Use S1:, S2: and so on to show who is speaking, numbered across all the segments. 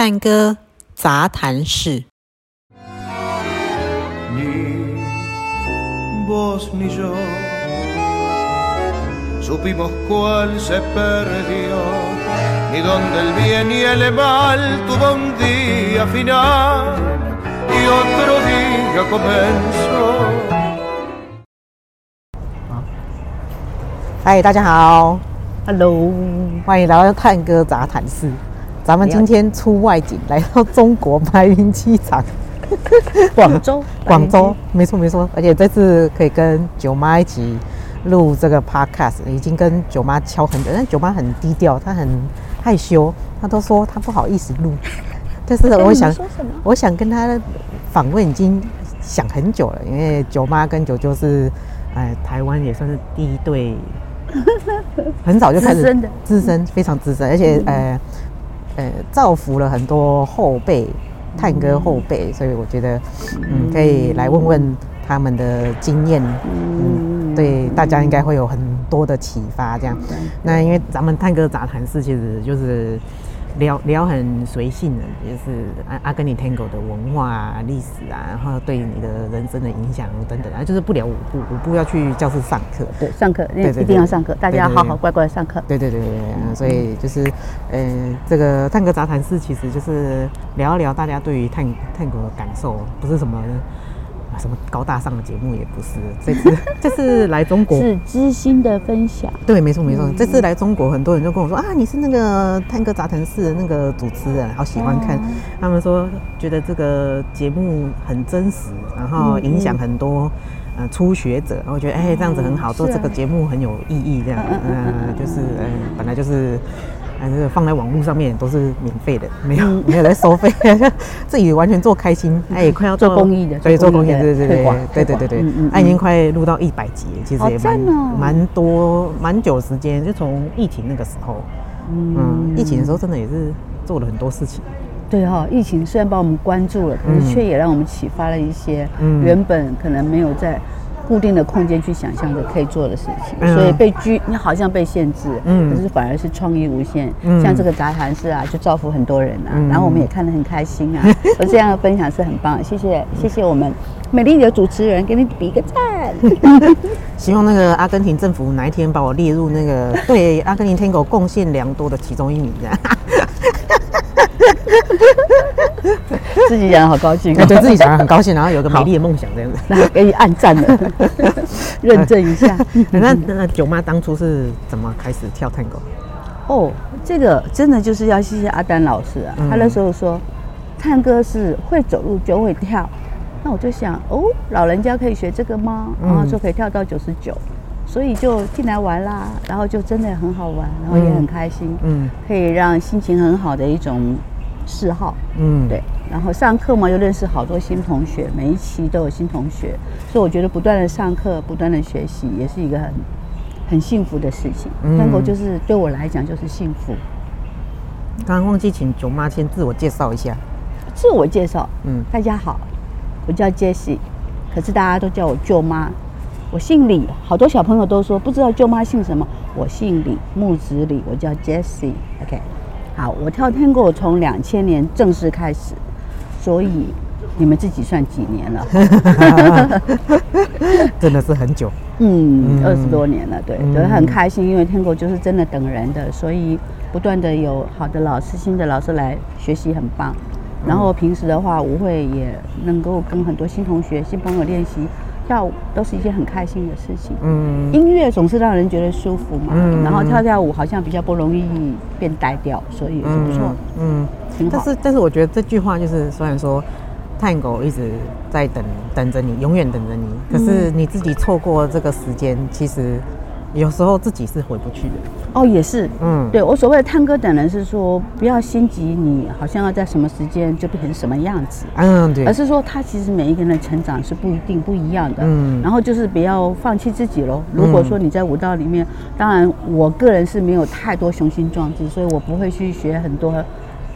S1: 探戈杂谈室。
S2: 嗨大家好。
S3: Hello
S2: 欢迎来到探戈杂谈室。咱们今天出外景，来到中国白云机场，
S3: 广州，
S2: 广州，没错没错。而且这次可以跟九妈一起录这个 podcast，已经跟九妈敲很久，但九妈很低调，她很害羞，她都说她不好意思录。但是我想，我想跟她访问已经想很久了，因为九妈跟九舅是，哎，台湾也算是第一对。很早就开始资深，非常资深，而且呃呃造福了很多后辈，探戈后辈，所以我觉得嗯可以来问问他们的经验，嗯，对大家应该会有很多的启发。这样，那因为咱们探戈杂谈室其实就是。聊聊很随性的，就是阿阿根廷 Tango 的文化啊、历史啊，然后对你的人生的影响等等啊，就是不聊舞步，舞步要去教室上课，
S3: 对，上课，对，一定要上课，大家要好好乖乖上课。
S2: 对对对对对，所以就是，呃，这个探戈杂谈室其实就是聊一聊大家对于探探戈的感受，不是什么。什么高大上的节目也不是，这次 这次来中国
S3: 是知心的分享。
S2: 对，没错没错。嗯、这次来中国，很多人就跟我说啊，你是那个探戈杂谈室的那个主持人，好喜欢看。嗯、他们说觉得这个节目很真实，然后影响很多、嗯初学者。然后我觉得哎，这样子很好，做这个节目很有意义。这样，嗯，就是嗯，本来就是。啊，这个放在网络上面都是免费的，没有 没有在收费，自己完全做开心。哎，快要
S3: 做公益的，
S2: 对，做公益，对对对对对对对，已经快录到一百集，其实也蛮蛮多蛮久时间，就从疫情那个时候，嗯，疫情的时候真的也是做了很多事情。
S3: 对哈、哦，疫情虽然把我们关注了，可是却也让我们启发了一些原本可能没有在固定的空间去想象着可以做的事情，嗯、所以被拘，你好像被限制，嗯，可是反而是创意无限。嗯、像这个杂谈室啊，就造福很多人啊，嗯、然后我们也看得很开心啊。而这样的分享是很棒，谢谢谢谢我们美丽的主持人，给你比一个赞。
S2: 希望那个阿根廷政府哪一天把我列入那个对阿根廷 Tango 贡献良多的其中一名，这样。
S3: 自己讲好高兴，
S2: 对自己讲很高兴，然后有个美丽的梦想这样子，
S3: 那可以按赞了，认证一下。
S2: 那那九妈当初是怎么开始跳探戈？
S3: 哦，这个真的就是要谢谢阿丹老师啊，他那时候说，探戈是会走路就会跳，那我就想，哦，老人家可以学这个吗？然后说可以跳到九十九。所以就进来玩啦，然后就真的很好玩，然后也很开心，嗯，可以让心情很好的一种嗜好，嗯，对。然后上课嘛，又认识好多新同学，每一期都有新同学，所以我觉得不断的上课，不断的学习，也是一个很很幸福的事情。探戈就是对我来讲就是幸福。
S2: 刚刚忘记请九妈先自我介绍一下。
S3: 自我介绍，嗯，大家好，我叫 Jessie，可是大家都叫我舅妈。我姓李，好多小朋友都说不知道舅妈姓什么。我姓李，木子李，我叫 Jessie。OK，好，我跳探戈从两千年正式开始，所以你们自己算几年了？
S2: 真的是很久，
S3: 嗯，二十多年了，对，都很开心，因为探戈就是真的等人的，所以不断的有好的老师、新的老师来学习，很棒。然后平时的话，舞会也能够跟很多新同学、新朋友练习。跳舞都是一件很开心的事情。嗯，音乐总是让人觉得舒服嘛。嗯，然后跳跳舞好像比较不容易变呆掉，所以也是不错。嗯，挺好。但
S2: 是但是我觉得这句话就是，虽然说探狗一直在等等着你，永远等着你，可是你自己错过这个时间，其实。有时候自己是回不去的
S3: 哦，也是，嗯，对我所谓的探戈等人是说，不要心急，你好像要在什么时间就变成什么样子，嗯，对，而是说他其实每一个人的成长是不一定不一样的，嗯，然后就是不要放弃自己喽。如果说你在舞蹈里面，当然我个人是没有太多雄心壮志，所以我不会去学很多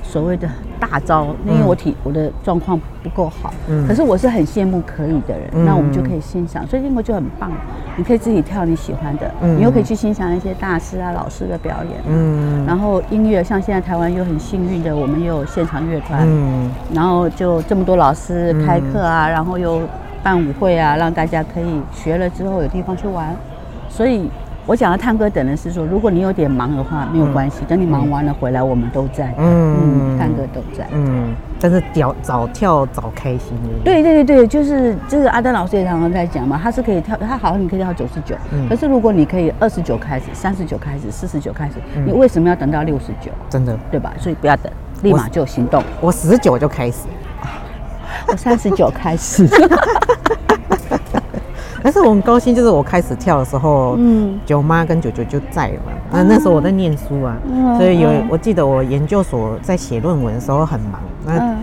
S3: 所谓的大招，因为我体我的状况不够好，
S2: 嗯。
S3: 可是我是很羡慕可以的人，
S2: 嗯。
S3: 那我们就可以欣赏，所以英国就很棒，你可以自己跳你喜欢的，
S2: 嗯。
S3: 你又可以去欣赏一些大师啊老师的表演，
S2: 嗯。
S3: 然后音乐像现在台湾又很幸运的，我们又有现场乐团，
S2: 嗯。
S3: 然后就这么多老师开课啊，然后又办舞会啊，让大家可以学了之后有地方去玩。所以我讲的探戈等的是说，如果你有点忙的话，没有关系，等你忙完了回来，我们都在。
S2: 嗯
S3: 嗯，探戈都在。
S2: 嗯，但是早早跳早开心的。
S3: 对对对对，就是这个阿丹老师也常常在讲嘛，他是可以跳，他好像你可以跳九十九，可是如果你可以二十九开始，三十九开始，四十九开始，你为什么要等到六十九？
S2: 真的，
S3: 对吧？所以不要等，立马就行动。
S2: 我十九就开始，
S3: 我三十九开始。
S2: 但是我很高兴，就是我开始跳的时候，
S3: 嗯，
S2: 九妈跟九九就在了嘛。那那时候我在念书啊，
S3: 嗯
S2: 所以有
S3: 嗯。
S2: 我记得我研究所在写论文的时候很忙，那
S3: 嗯。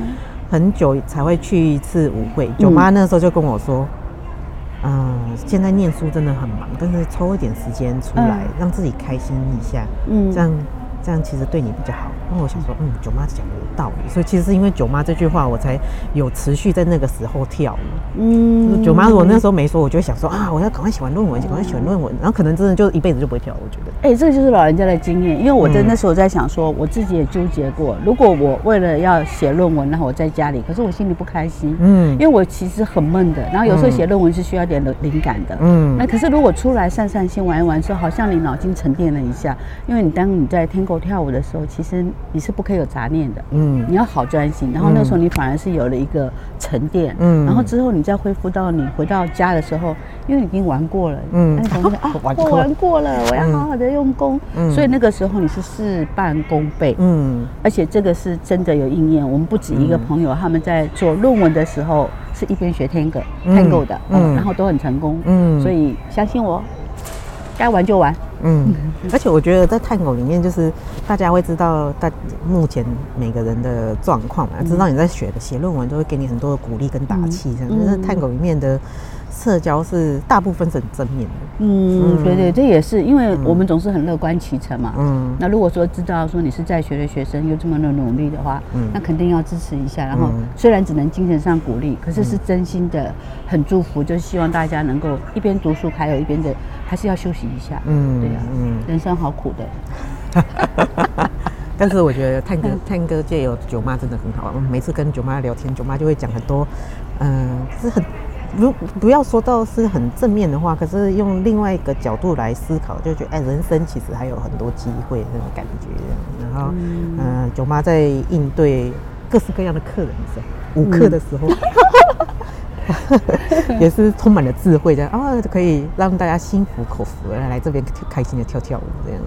S2: 很久才会去一次舞会。舅妈那时候就跟我说，嗯，现在念书真的很忙，但是抽一点时间出来，
S3: 嗯。
S2: 让自己开心一下，
S3: 嗯。
S2: 这样这样其实对你比较好。那我想说，嗯，舅妈讲的有道理，所以其实是因为舅妈这句话，我才有持续在那个时候跳舞。
S3: 嗯
S2: 舅妈如果那时候没说，我就会想说啊，我要赶快写完论文，赶快写完论文，然后可能真的就一辈子就不会跳。我觉得，
S3: 哎、这个就是老人家的经验，因为我在
S2: 嗯
S3: 那时候在想说，我自己也纠结过，如果我为了要写论文，然后我在家里，可是我心里不开心，
S2: 嗯
S3: 因为我其实很闷的，然后有时候写论文是需要点灵感的，
S2: 嗯
S3: 那可是如果出来散散心、玩一玩说，好像你脑筋沉淀了一下，因为你当你在 Tango 跳舞的时候，其实你是不可以有杂念的，
S2: 嗯。
S3: 你要好专心，然后那时候你反而是有了一个沉淀，
S2: 嗯。
S3: 然后之后你再恢复到你回到家的时候，因为你已经玩过了，
S2: 嗯
S3: 啊，我玩过了，我要好好的用功，
S2: 嗯。
S3: 所以那个时候你是事半功倍，
S2: 嗯。
S3: 而且这个是真的有应验。我们不止一个朋友，他们在做论文的时候是一边学 Tango、
S2: 嗯。
S3: Tango 的，
S2: 嗯。
S3: 嗯，然后都很成功，
S2: 嗯
S3: 嗯，所以相信我，该玩就玩，
S2: 嗯，而且我觉得在探狗里面，就是大家会知道大目前每个人的状况嘛，知道你在学的写论文都会给你很多的鼓励跟打气，这样。就是探狗里面的社交是大部分是很正面的。
S3: 嗯，对对，这也是因为我们总是很乐观其成嘛。
S2: 嗯
S3: 那如果说知道说你是在学的学生又这么的努力的话，
S2: 嗯
S3: 那肯定要支持一下。然后
S2: 嗯
S3: 虽然只能精神上鼓励，可是是真心的很祝福，就是希望大家能够一边读书，还有一边的还是要休息一下。
S2: 嗯
S3: 对呀、
S2: 嗯
S3: 人生好苦的。
S2: 但是我觉得探哥探哥借由九妈真的很好，我每次跟九妈聊天，九妈就会讲很多，嗯、是很不不要说到是很正面的话，可是用另外一个角度来思考，就觉得哎，人生其实还有很多机会那种感觉。然后，嗯、九妈在应对各式各样的客人的时候，舞客的时候。也是充满了智慧的啊，可以让大家心服口服，来来这边开心的跳跳舞这样。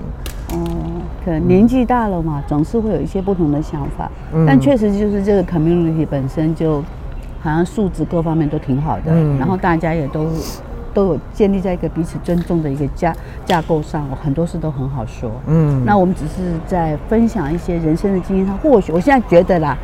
S3: 哦，可能年纪大了嘛，总是会有一些不同的想法。
S2: 嗯
S3: 但确实就是这个 community 本身就好像素质各方面都挺好的，
S2: 嗯
S3: 然后大家也都都有建立在一个彼此尊重的一个架架构上，我很多事都很好说。
S2: 嗯
S3: 那我们只是在分享一些人生的经验，他或许我现在觉得啦。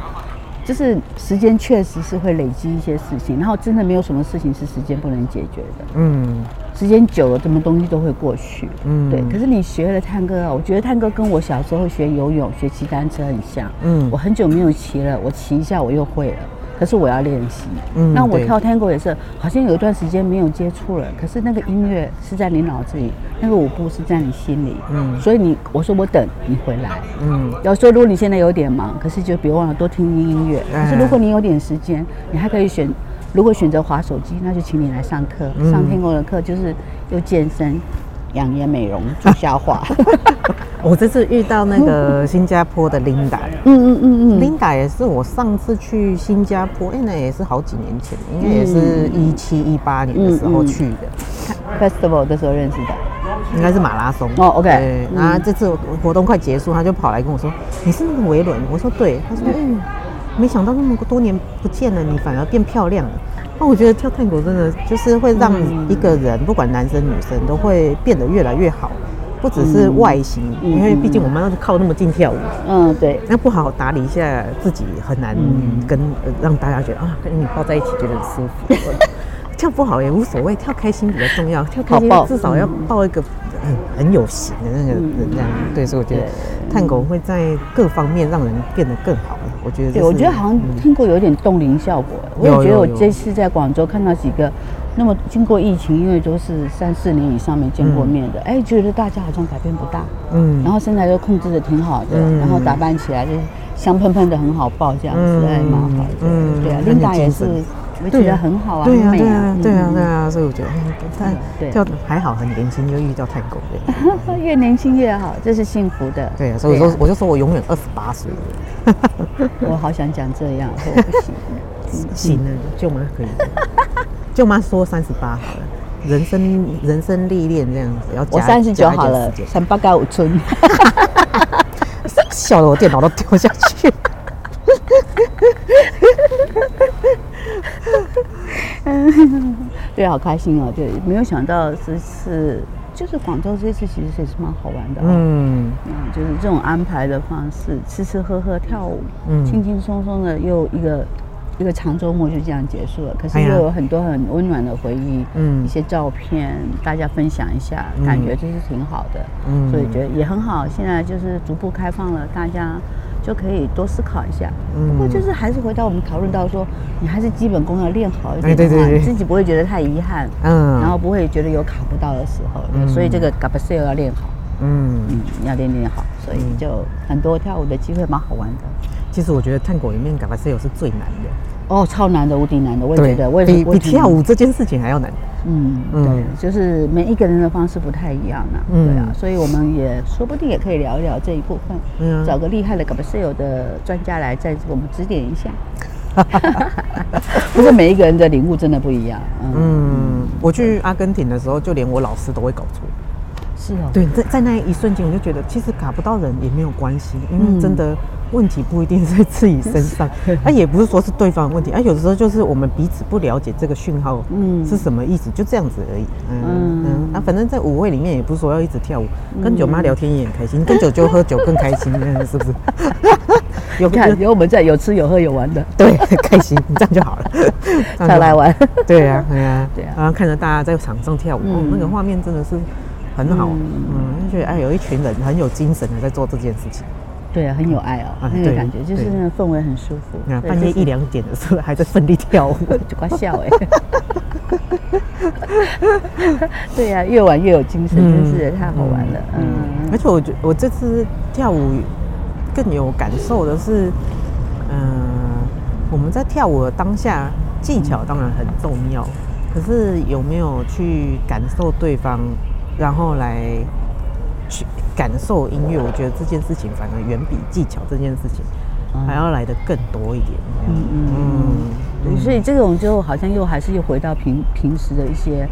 S3: 就是时间确实是会累积一些事情，然后真的没有什么事情是时间不能解决的。
S2: 嗯
S3: 时间久了，什么东西都会过去。
S2: 嗯
S3: 对。可是你学了探戈啊，我觉得探戈跟我小时候学游泳、学骑单车很像。
S2: 嗯
S3: 我很久没有骑了，我骑一下我又会了。可是我要练习。
S2: 嗯
S3: 那我跳探戈也是，好像有一段时间没有接触了，可是那个音乐是在你脑子里，那个舞步是在你心里。
S2: 嗯
S3: 所以你，我说我等你回来。
S2: 嗯
S3: 有时候，如果你现在有点忙，可是就别忘了多听听音乐。
S2: 嗯
S3: 可是如果你有点时间，你还可以选，如果选择滑手机，那就请你来上课。
S2: 嗯
S3: 上天狗的课就是又健身、养颜美容、助消化。
S2: 我这次遇到那个新加坡的 Linda，
S3: 嗯嗯嗯嗯
S2: ，Linda 也是我上次去新加坡，哎、那也是好几年前，应该也是一七一八年的时候去的
S3: ，Festival 的时候认识的。
S2: 应该是马拉松。
S3: 哦，OK。
S2: 对，然后这次活动快结束，他就跑来跟我说：“你是那个维伦？”我说：“对。”他说：“嗯，没想到那么多年不见了，你反而变漂亮了。”那我觉得跳探戈真的就是会让一个人，不管男生女生，都会变得越来越好，不只是外形，
S3: 嗯
S2: 因为毕竟我们要靠那么近跳舞。
S3: 嗯，对。
S2: 那不好好打理一下自己，很难
S3: 嗯
S2: 跟、呃让大家觉得啊，跟你抱在一起觉得很舒服。跳不好也无所谓，跳开心比较重要。跳开心至少要抱一个很很有型的那个人这样。嗯、对，所以我觉得探狗会在各方面让人变得更好。我觉得，
S3: 对，我觉得好像探戈有点冻龄效果。我也觉得我这次在广州看到几个，那么经过疫情，因为都是三四年以上没见过面的，哎、嗯，觉得大家好像改变不大。嗯，然后身材都控制的挺好的，嗯、然后打扮起来就是香喷喷的，很好抱这样子，哎蛮好的。嗯，对啊，琳达也是。我觉得很好啊，
S2: 对啊，对啊，对啊，对啊，所以我觉得他跳还好，很年轻就遇到太狗了，
S3: 越年轻越好，这是幸福的。
S2: 对啊，所以说我就说我永远二十八岁。
S3: 我好想讲这样，我不行，
S2: 行了，舅妈可以，舅妈说三十八好了，人生人生历练这样子要加，
S3: 我三十九好了，三八加五春，
S2: 笑得我电脑都掉下去。
S3: 嗯，对，好开心哦！对，没有想到这次就是广州这次其实也是蛮好玩的，哦，嗯嗯，就是这种安排的方式，吃吃喝喝跳舞，嗯，轻轻松松的又一个一个长周末就这样结束了。可是又有很多很温暖的回忆，嗯，一些照片大家分享一下，感觉就是挺好的，嗯，所以觉得也很好。现在就是逐步开放了，大家。就可以多思考一下，不过就是还是回到我们讨论到说，你还是基本功要练好一点的话，你自己不会觉得太遗憾，嗯，然后不会觉得有卡不到的时候，所以这个 Gabaseo 要练好，嗯。嗯，要练练好，所以就很多跳舞的机会蛮好玩的。
S2: 其实我觉得探戈里面 Gabaseo 是最难的，
S3: 哦，超难的，无敌难的，我也觉得，我也
S2: 比比跳舞这件事情还要难。
S3: 嗯嗯，对，就是每一个人的方式不太一样呢，对啊，所以我们也说不定也可以聊一聊这一部分，嗯，找个厉害的 Gabaseo 的专家来再我们指点一下。不是每一个人的领悟真的不一样，
S2: 嗯，我去阿根廷的时候，就连我老师都会搞错。
S3: 是哦，
S2: 对，在在那一瞬间，我就觉得其实卡不到人也没有关系，因为真的问题不一定在自己身上，啊，也不是说是对方的问题，啊，有的时候就是我们彼此不了解这个讯号，嗯，是什么意思，就这样子而已，嗯嗯，啊，反正在舞会里面也不是说要一直跳舞，跟舅妈聊天也很开心，跟舅舅喝酒更开心，是不是？
S3: 有 看有。我们在，有吃有喝有玩的，
S2: 对，开心，这样就好了，
S3: 再来玩，
S2: 对呀，对呀，对啊，然后看着大家在场上跳舞，哦，那个画面真的是。很好，嗯，就觉得哎，有一群人很有精神的在做这件事情，
S3: 对啊，很有爱哦，那个感觉就是那个氛围很舒服。
S2: 半夜一两点的时候还在奋力跳舞，
S3: 就快笑哎。对呀，越玩越有精神，真是太好玩了。嗯，
S2: 而且我觉我这次跳舞更有感受的是，嗯，我们在跳舞的当下技巧当然很重要，可是有没有去感受对方？然后来去感受音乐，我觉得这件事情反而远比技巧这件事情还要来的更多一点。嗯嗯
S3: 嗯，所以这种就好像又还是又回到平平时的一些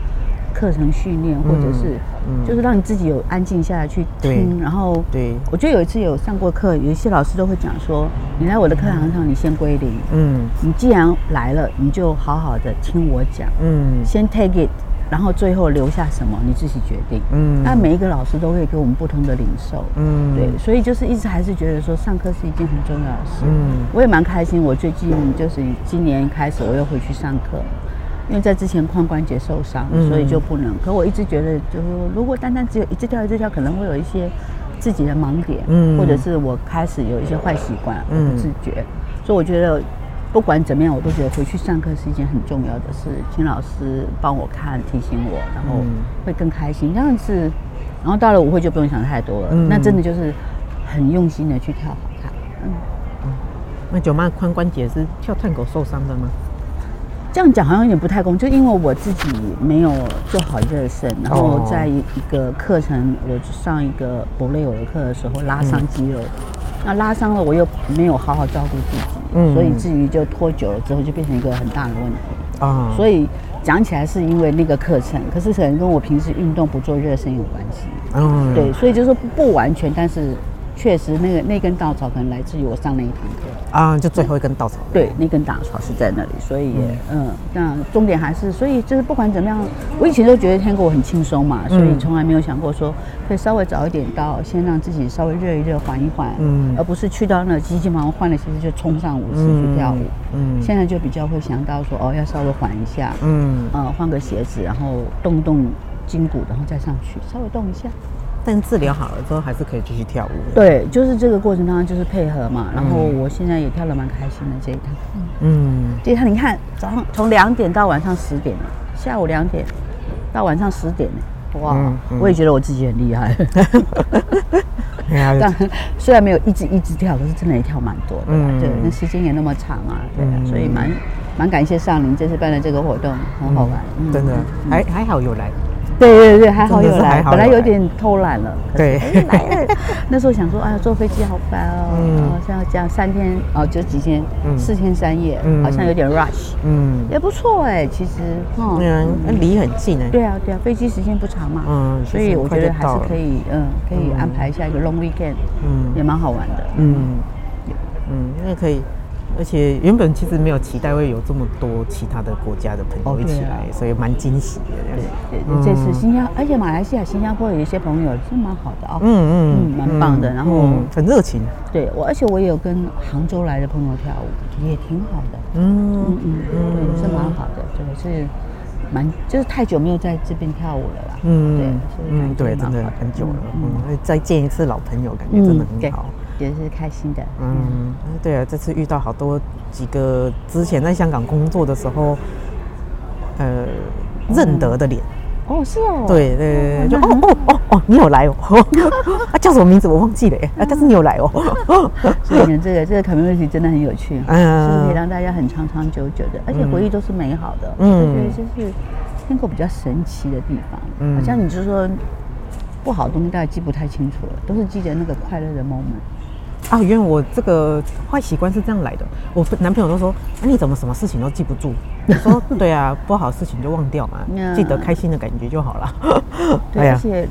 S3: 课程训练，或者是就是让你自己有安静下来去听。然后，对，我觉得有一次有上过课，有一些老师都会讲说，你来我的课堂上，你先归零。嗯，你既然来了，你就好好的听我讲。嗯，先 take it。然后最后留下什么你自己决定。嗯，那每一个老师都会给我们不同的领受。嗯，对，所以就是一直还是觉得说上课是一件很重要的事。嗯，我也蛮开心。我最近就是今年开始我又回去上课，因为在之前髋关节受伤，所以就不能。可我一直觉得，就是如果单单只有一直跳一直跳，可能会有一些自己的盲点，嗯，或者是我开始有一些坏习惯，不自觉。所以我觉得。不管怎么样，我都觉得回去上课是一件很重要的事，请老师帮我看、提醒我，然后会更开心。这样子，然后到了舞会就不用想太多了。嗯、那真的就是很用心的去跳好看。嗯，
S2: 嗯，那九妈髋关节是跳探狗受伤的吗？
S3: 这样讲好像有点不太公，就因为我自己没有做好热身，然后在一个课程，我上一个博雷欧的课的时候拉伤肌肉。嗯那拉伤了，我又没有好好照顾自己，嗯，所以至于就拖久了之后，就变成一个很大的问题啊。所以讲起来是因为那个课程，可是可能跟我平时运动不做热身有关系。嗯，对，所以就是说不完全，但是。确实，那个那根稻草可能来自于我上那一堂课
S2: 啊，就最后一根稻草。
S3: 对，那根稻草是在那里，所以也嗯，那重点还是，所以就是不管怎么样，我以前都觉得天国很轻松嘛，所以从来没有想过说可以稍微早一点到，先让自己稍微热一热，缓一缓，嗯，而不是去到那急急忙忙换了鞋子就冲上舞池去跳舞，嗯，现在就比较会想到说哦，要稍微缓一下，嗯，呃，换个鞋子，然后动动。筋骨，然后再上去稍微动一下。
S2: 但治疗好了之后，还是可以继续跳舞。
S3: 对，就是这个过程当中就是配合嘛。然后我现在也跳的蛮开心的这一趟。嗯，这一趟你看，早上从两点到晚上十点，下午两点到晚上十点，哇！嗯嗯、我也觉得我自己很厉害。但 虽然没有一直一直跳，可是真的也跳蛮多的。嗯，对，那时间也那么长啊，对啊，所以蛮蛮感谢上林这次办的这个活动，很好玩。
S2: 真的，还还好有来。
S3: 对对对，还好有来，本来有点偷懒了。
S2: 对，
S3: 来了。那时候想说，哎呀，坐飞机好烦哦，好像要这样三天哦，就几天，四天三夜，好像有点 rush。嗯，也不错哎，其实，
S2: 嗯，离很近哎。
S3: 对啊对啊，飞机时间不长嘛，嗯，所以我觉得还是可以，嗯，可以安排一下一个 long weekend，嗯，也蛮好玩的。嗯
S2: 嗯，因为可以。而且原本其实没有期待会有这么多其他的国家的朋友一起来，所以蛮惊喜的。
S3: 对对，这次新加，而且马来西亚、新加坡有一些朋友是蛮好的哦。嗯嗯，蛮棒的。然后
S2: 很热情。
S3: 对我，而且我也有跟杭州来的朋友跳舞，也挺好的。嗯嗯嗯，对，是蛮好的。对，是蛮就是太久没有在这边跳舞了啦。嗯，对，
S2: 嗯对，真的很久了。嗯，再见一次老朋友，感觉真的很好。
S3: 也是开心的。
S2: 嗯，对啊，这次遇到好多几个之前在香港工作的时候，呃，认得的脸。
S3: 哦，是哦。
S2: 对对对，就哦哦哦哦，你有来哦。啊，叫什么名字我忘记了哎，但是你有来哦。
S3: 所以呢，这个这个 community 真的很有趣，嗯，是可以让大家很长长久久的，而且回忆都是美好的。嗯，我觉得这是天狗比较神奇的地方。嗯，好像你就说不好的东西，大家记不太清楚了，都是记得那个快乐的 moment。
S2: 啊，原来我这个坏习惯是这样来的。我男朋友都说：“啊，你怎么什么事情都记不住？”我说：“对啊，不好的事情就忘掉嘛，记得开心的感觉就好了。”
S3: 对，而且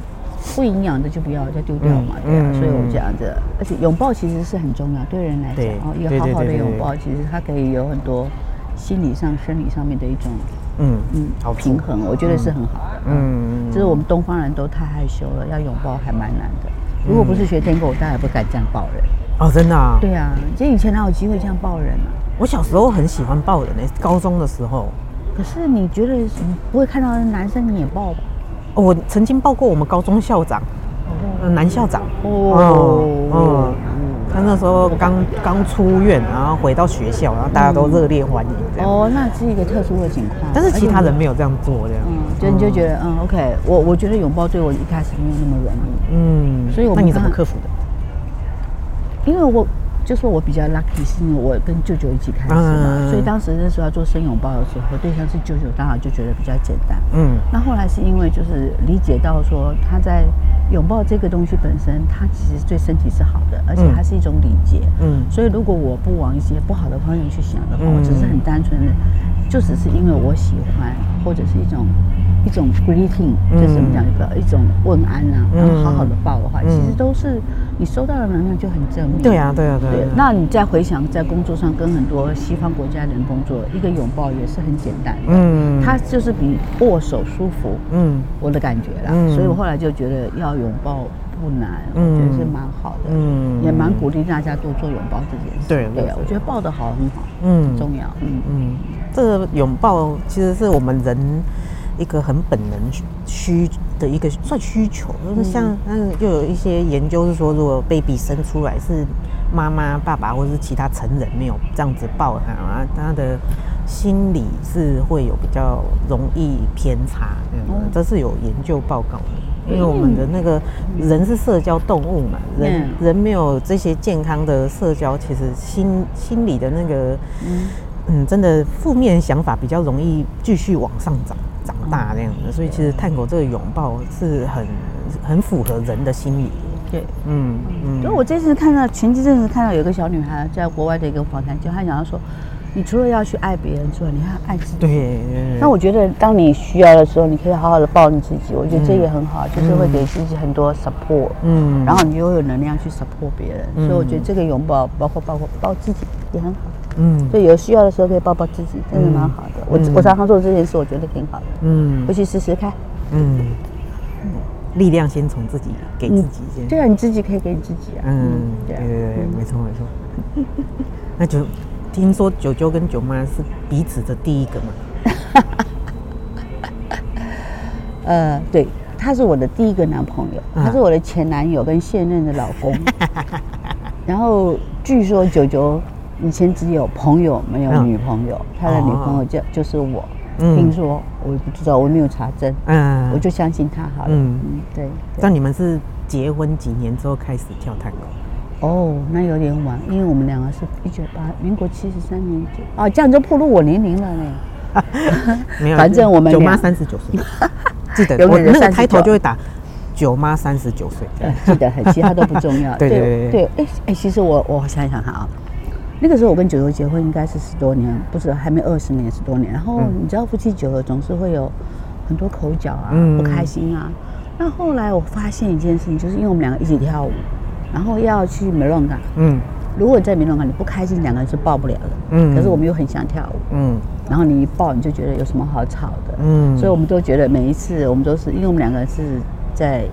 S3: 不营养的就不要再丢掉嘛，对啊。所以我这样子，而且拥抱其实是很重要，对人来讲哦，一个好好的拥抱，其实它可以有很多心理上、生理上面的一种嗯嗯好平衡，我觉得是很好的。嗯，就是我们东方人都太害羞了，要拥抱还蛮难的。如果不是学天狗，大家也不敢这样抱人。
S2: 哦，真的啊？
S3: 对啊，其实以前哪有机会这样抱人啊？
S2: 我小时候很喜欢抱人诶，高中的时候。
S3: 可是你觉得你不会看到男生你也抱吧？
S2: 哦，我曾经抱过我们高中校长，男校长。哦哦，他那时候刚刚出院，然后回到学校，然后大家都热烈欢迎。
S3: 哦，那是一个特殊的情况。
S2: 但是其他人没有这样做，这样。嗯，
S3: 就你就觉得嗯，OK，我我觉得拥抱对我一开始没有那么容易。嗯，所以我
S2: 那你怎么克服的？
S3: 因为我就说我比较 lucky，是因为我跟舅舅一起开始嘛，所以当时那时候要做生拥抱的时候，对象是舅舅，当然就觉得比较简单。嗯，那后来是因为就是理解到说他在拥抱这个东西本身，它其实对身体是好的，而且它是一种礼节。嗯，所以如果我不往一些不好的方面去想的话，我只是很单纯的，就只是因为我喜欢，或者是一种。一种 greeting，就是我们讲一个一种问安啊，然后好好的抱的话，其实都是你收到的能量就很正面。
S2: 对啊，对啊，对。
S3: 那你再回想在工作上跟很多西方国家的人工作，一个拥抱也是很简单的。嗯，它就是比握手舒服。嗯，我的感觉啦。所以我后来就觉得要拥抱不难，我觉得是蛮好的。嗯，也蛮鼓励大家多做拥抱这件事。对对啊，我觉得抱得好很好，嗯，很重要。嗯嗯，
S2: 这个拥抱其实是我们人。一个很本能需的一个算需求，就是像嗯，就有一些研究是说，如果 baby 生出来是妈妈、爸爸或者是其他成人没有这样子抱他啊，他的心理是会有比较容易偏差，嗯，这是有研究报告的。因为我们的那个人是社交动物嘛，人人没有这些健康的社交，其实心心理的那个嗯，真的负面想法比较容易继续往上涨。大那样的，所以其实探狗这个拥抱是很很符合人的心理。
S3: 对，嗯嗯。所以我这次看到前几阵子看到有个小女孩在国外的一个访谈，就她讲到说，你除了要去爱别人之外，你还要爱自己。对。那我觉得，当你需要的时候，你可以好好的抱你自己。我觉得这也很好，就是会给自己很多 support。嗯。然后你又有能量去 support 别人，所以我觉得这个拥抱，包括包括抱自己也很好。嗯，所以有需要的时候可以抱抱自己，真的蛮好的。我我常常做这件事，我觉得挺好的。嗯，回去试试看。嗯，
S2: 力量先从自己给自己先。
S3: 对啊，你自己可以给你自己啊。嗯，
S2: 对对对，没错没错。那就听说九九跟九妈是彼此的第一个嘛？
S3: 呃，对，他是我的第一个男朋友，他是我的前男友跟现任的老公。然后据说九九以前只有朋友没有女朋友，他的女朋友就就是我。听说我也不知道，我没有查证。嗯，我就相信他好了。嗯，对。
S2: 那你们是结婚几年之后开始跳探戈？
S3: 哦，那有点晚，因为我们两个是一九八，民国七十三年就啊，这样就暴露我年龄了呢。
S2: 没有，
S3: 反正我们
S2: 九妈三十九岁，记得我那个开头就会打九妈三十九岁，
S3: 记得很，其他都不重要。对对对，哎哎，其实我我想想看啊，那个时候我跟九九结婚应该是十多年，不是还没二十年，十多年。然后你知道夫妻久了总是会有很多口角啊，不开心啊。那后来我发现一件事情，就是因为我们两个一起跳舞。然后要去梅隆港，嗯，如果在梅隆港你不开心，两个人是抱不了的，嗯。可是我们又很想跳舞，嗯。然后你一抱，你就觉得有什么好吵的，嗯。所以我们都觉得每一次我们都是，因为我们两个是在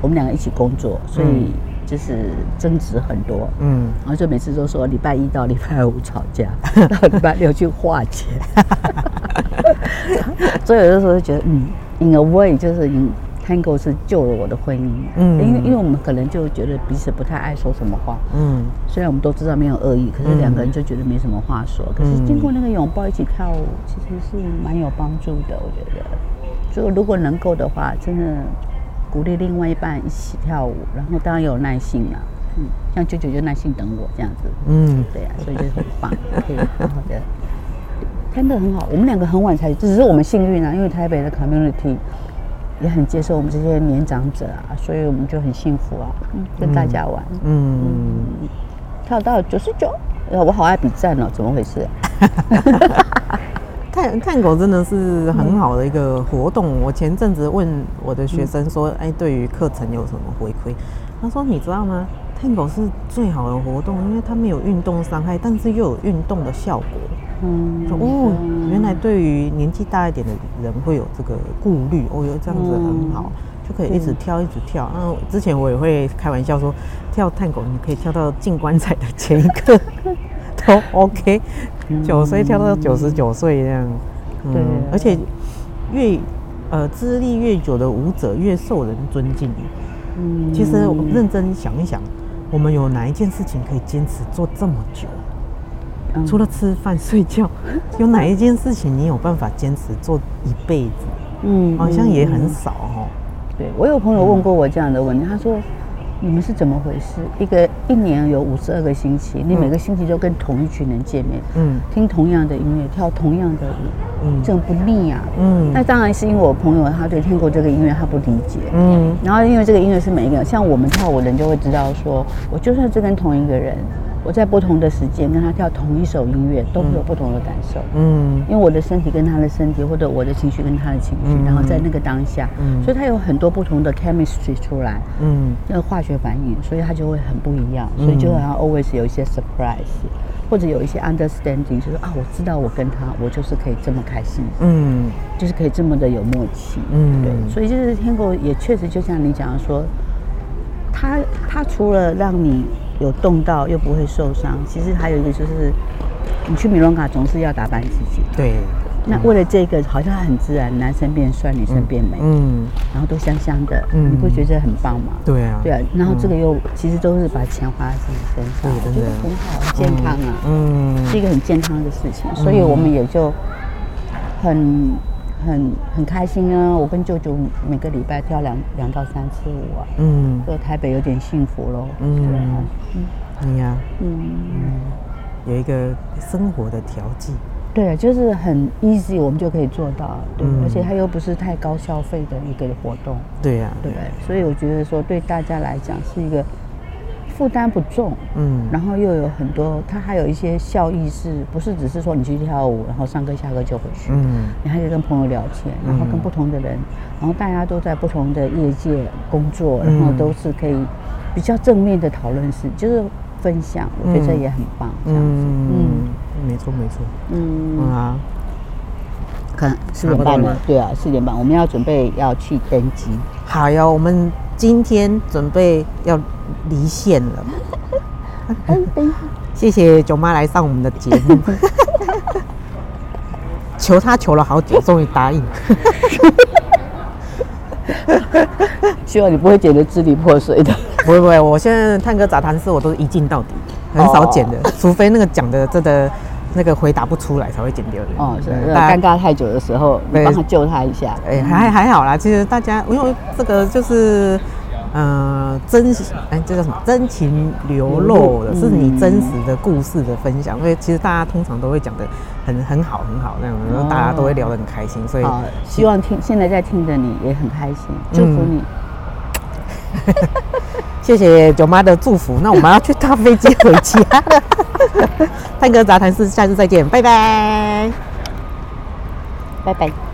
S3: 我们两个一起工作，所以就是争执很多，嗯。然后就每次都说礼拜一到礼拜五吵架，到礼拜六去化解，所以有的时候就觉得，嗯，in a way 就是 in。Tango 是救了我的婚姻，嗯，因为因为我们可能就觉得彼此不太爱说什么话，嗯，虽然我们都知道没有恶意，可是两个人就觉得没什么话说。可是经过那个拥抱一起跳舞，其实是蛮有帮助的，我觉得。所以如果能够的话，真的鼓励另外一半一起跳舞，然后当然有耐心了，嗯，像舅舅就耐心等我这样子，嗯，对呀，所以就很棒，可以好好的。Tango 很好，我们两个很晚才，只是我们幸运啊，因为台北的 community。也很接受我们这些年长者啊，所以我们就很幸福啊，跟大家玩。嗯，嗯跳到九十九，我好爱比赞哦，怎么回事，啊？
S2: 探探狗真的是很好的一个活动。嗯、我前阵子问我的学生说：“哎，对于课程有什么回馈？”他说：“你知道吗？探狗是最好的活动，因为它没有运动伤害，但是又有运动的效果。”嗯，哦，原来对于年纪大一点的人会有这个顾虑，哦，哟这样子很好，就可以一直跳，一直跳。嗯，之前我也会开玩笑说，跳探狗你可以跳到进棺材的前一刻都 OK，九岁跳到九十九岁这样。对，而且越呃资历越久的舞者越受人尊敬。嗯，其实我认真想一想，我们有哪一件事情可以坚持做这么久？除了吃饭睡觉，有哪一件事情你有办法坚持做一辈子？嗯，好像也很少哦。
S3: 对，我有朋友问过我这样的问题，他说：“你们是怎么回事？一个一年有五十二个星期，你每个星期都跟同一群人见面，嗯，听同样的音乐，跳同样的舞，嗯，这种不腻啊？嗯，那当然是因为我朋友他对听过这个音乐他不理解，嗯，然后因为这个音乐是每一个人，像我们跳舞的人就会知道说，我就算是跟同一个人。”我在不同的时间跟他跳同一首音乐，都会有不同的感受。嗯，因为我的身体跟他的身体，或者我的情绪跟他的情绪，嗯、然后在那个当下，嗯，所以他有很多不同的 chemistry 出来，嗯，那个化学反应，所以他就会很不一样，所以就好像 always 有一些 surprise，或者有一些 understanding，就是啊，我知道我跟他，我就是可以这么开心，嗯，就是可以这么的有默契，嗯，对，所以就是 Tango 也确实就像你讲的说，他他除了让你。有动到又不会受伤，其实还有一个就是，你去米隆卡总是要打扮自己。
S2: 对。
S3: 那为了这个，好像很自然，男生变帅，女生变美，嗯，然后都香香的，嗯，你不觉得很棒吗？
S2: 对啊。
S3: 对啊，然后这个又其实都是把钱花在自己身上，我觉得很好，很健康啊，嗯，是一个很健康的事情，所以我们也就很。很很开心啊！我跟舅舅每个礼拜跳两两到三次舞啊。嗯，在台北有点幸福喽。嗯对
S2: 嗯，你呀，嗯嗯，有一个生活的调剂。
S3: 对啊，就是很 easy，我们就可以做到。对，而且它又不是太高消费的一个活动。
S2: 对呀，
S3: 对，所以我觉得说对大家来讲是一个。负担不重，嗯，然后又有很多，它还有一些效益，是不是只是说你去跳舞，然后上课下课就回去，嗯，你还可以跟朋友聊天，然后跟不同的人，然后大家都在不同的业界工作，然后都是可以比较正面的讨论是，就是分享，我觉得这也很棒，这样子，嗯，
S2: 没错没错，嗯。啊，
S3: 看四点半。了，对啊，四点半，我们要准备要去登机，
S2: 好哟，我们。今天准备要离线了，谢谢九妈来上我们的节目，求她求了好久，终于答应。
S3: 希望你不会剪得支离破碎的。
S2: 不会不会，我现在探戈杂谈室我都是一镜到底，很少剪的，哦、除非那个讲的真的那个回答不出来才会剪掉的。
S3: 哦，是尴尬太久的时候，你帮他救他一下。
S2: 哎，还还好啦，其实大家因为这个就是。呃，真哎，这叫什么？真情流露的，嗯、是你真实的故事的分享。嗯、所以其实大家通常都会讲的很很好很好那种，然后大家都会聊得很开心。所以
S3: 希望听现在在听的你也很开心，祝福你。
S2: 嗯、谢谢九妈的祝福。那我们要去搭飞机回家了。探戈杂谈室，下次再见，拜拜，
S3: 拜拜。